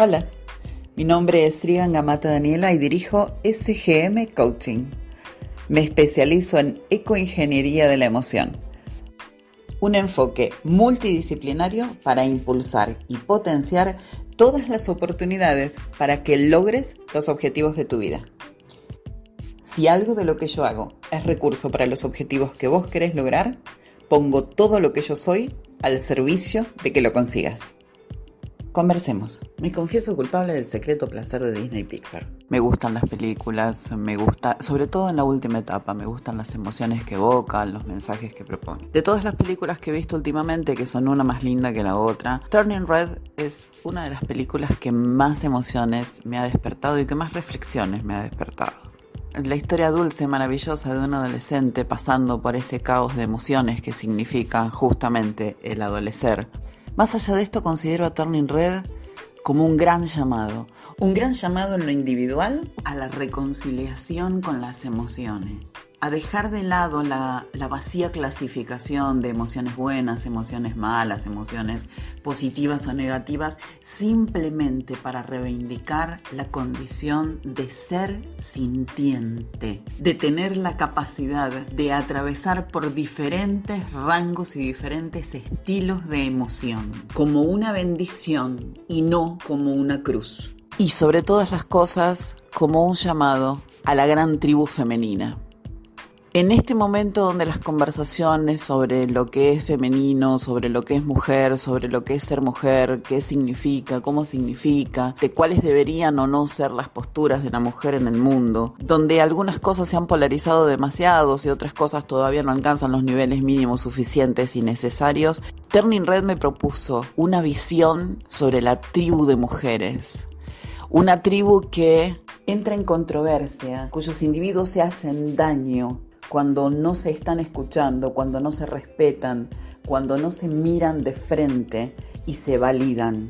Hola, mi nombre es Srigan Gamata Daniela y dirijo SGM Coaching. Me especializo en ecoingeniería de la emoción, un enfoque multidisciplinario para impulsar y potenciar todas las oportunidades para que logres los objetivos de tu vida. Si algo de lo que yo hago es recurso para los objetivos que vos querés lograr, pongo todo lo que yo soy al servicio de que lo consigas. Conversemos. Me confieso culpable del secreto placer de Disney Pixar. Me gustan las películas, me gusta, sobre todo en la última etapa, me gustan las emociones que evocan, los mensajes que proponen. De todas las películas que he visto últimamente, que son una más linda que la otra, Turning Red es una de las películas que más emociones me ha despertado y que más reflexiones me ha despertado la historia dulce, maravillosa de un adolescente pasando por ese caos de emociones que significa justamente el adolecer, más allá de esto, considero a Turning Red como un gran llamado. Un gran llamado en lo individual a la reconciliación con las emociones a dejar de lado la, vacía clasificación de emociones buenas, emociones malas, emociones positivas o negativas, simplemente para reivindicar la condición de ser sintiente, de tener la capacidad de atravesar por diferentes rangos y diferentes estilos de emoción, como una bendición y no como una cruz. Y sobre todas las cosas, como un llamado a la gran tribu femenina en este momento donde las conversaciones sobre lo que es femenino, sobre lo que es mujer, sobre lo que es ser mujer, qué significa, cómo significa, de cuáles deberían o no ser las posturas de la mujer en el mundo, donde algunas cosas se han polarizado demasiado y otras cosas todavía no alcanzan los niveles mínimos suficientes y necesarios, Turning Red me propuso una visión sobre la tribu de mujeres. Una tribu que entra en controversia, cuyos individuos se hacen daño cuando no se están escuchando, cuando no se respetan, cuando no se miran de frente y se validan.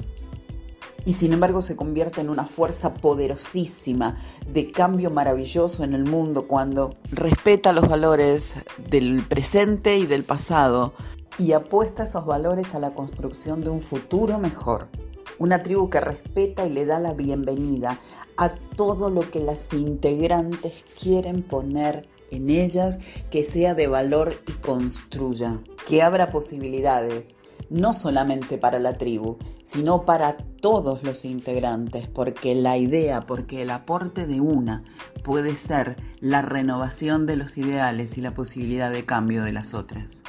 Y sin embargo se convierte en una fuerza poderosísima de cambio maravilloso en el mundo cuando respeta los valores del presente y del pasado y apuesta esos valores a la construcción de un futuro mejor. Una tribu que respeta y le da la bienvenida a todo lo que las integrantes quieren poner en ellas, que sea de valor y construya, que abra posibilidades, no solamente para la tribu, sino para todos los integrantes, porque la idea, porque el aporte de una puede ser la renovación de los ideales y la posibilidad de cambio de las otras.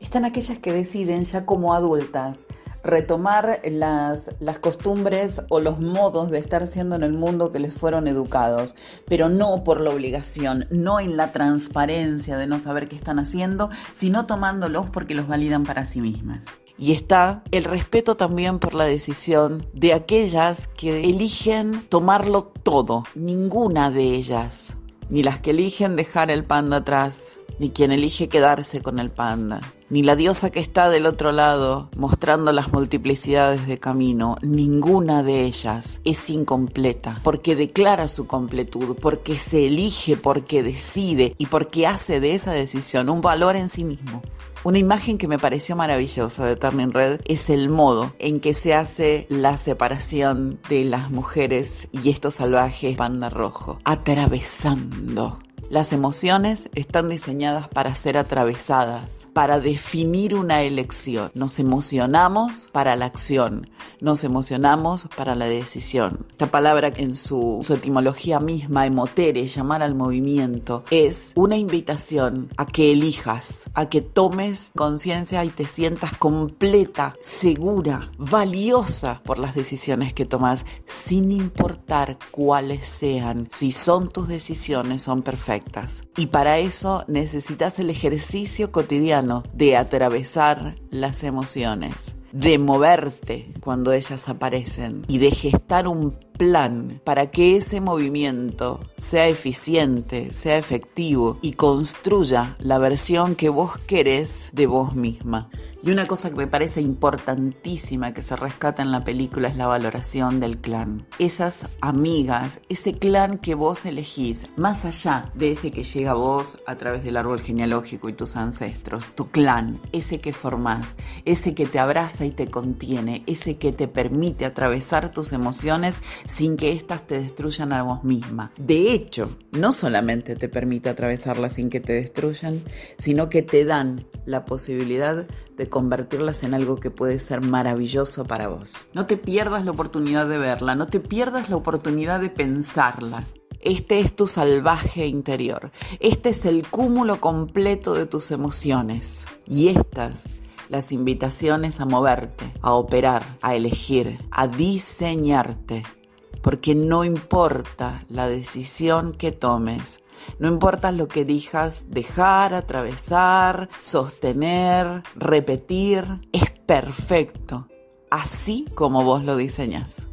Están aquellas que deciden ya como adultas retomar las, las costumbres o los modos de estar siendo en el mundo que les fueron educados, pero no por la obligación, no en la transparencia de no saber qué están haciendo, sino tomándolos porque los validan para sí mismas. Y está el respeto también por la decisión de aquellas que eligen tomarlo todo, ninguna de ellas, ni las que eligen dejar el panda atrás, ni quien elige quedarse con el panda, ni la diosa que está del otro lado mostrando las multiplicidades de camino, ninguna de ellas es incompleta, porque declara su completud, porque se elige, porque decide y porque hace de esa decisión un valor en sí mismo. Una imagen que me pareció maravillosa de Turning Red es el modo en que se hace la separación de las mujeres y estos salvajes panda rojo, atravesando las emociones están diseñadas para ser atravesadas, para definir una elección. Nos emocionamos para la acción, nos emocionamos para la decisión. Esta palabra en su, etimología misma, emotere, llamar al movimiento, es una invitación a que elijas, a que tomes conciencia y te sientas completa, segura, valiosa por las decisiones que tomas, sin importar cuáles sean. Si son tus decisiones, son perfectas y para eso necesitas el ejercicio cotidiano de atravesar las emociones, de moverte cuando ellas aparecen y de gestar un plan para que ese movimiento sea eficiente, sea efectivo y construya la versión que vos querés de vos misma. Y una cosa que me parece importantísima que se rescata en la película es la valoración del clan. Esas amigas, ese clan que vos elegís, más allá de ese que llega a vos a través del árbol genealógico y tus ancestros, tu clan, ese que formás, ese que te abraza y te contiene, ese que te permite atravesar tus emociones sin que éstas te destruyan a vos misma. De hecho, no solamente te permite atravesarlas sin que te destruyan, sino que te dan la posibilidad de convertirlas en algo que puede ser maravilloso para vos. No te pierdas la oportunidad de verla, no te pierdas la oportunidad de pensarla. Este es tu salvaje interior. Este es el cúmulo completo de tus emociones. Y estas, las invitaciones a moverte, a operar, a elegir, a diseñarte. Porque no importa la decisión que tomes, no importa lo que digas, dejar, atravesar, sostener, repetir, es perfecto, así como vos lo diseñas.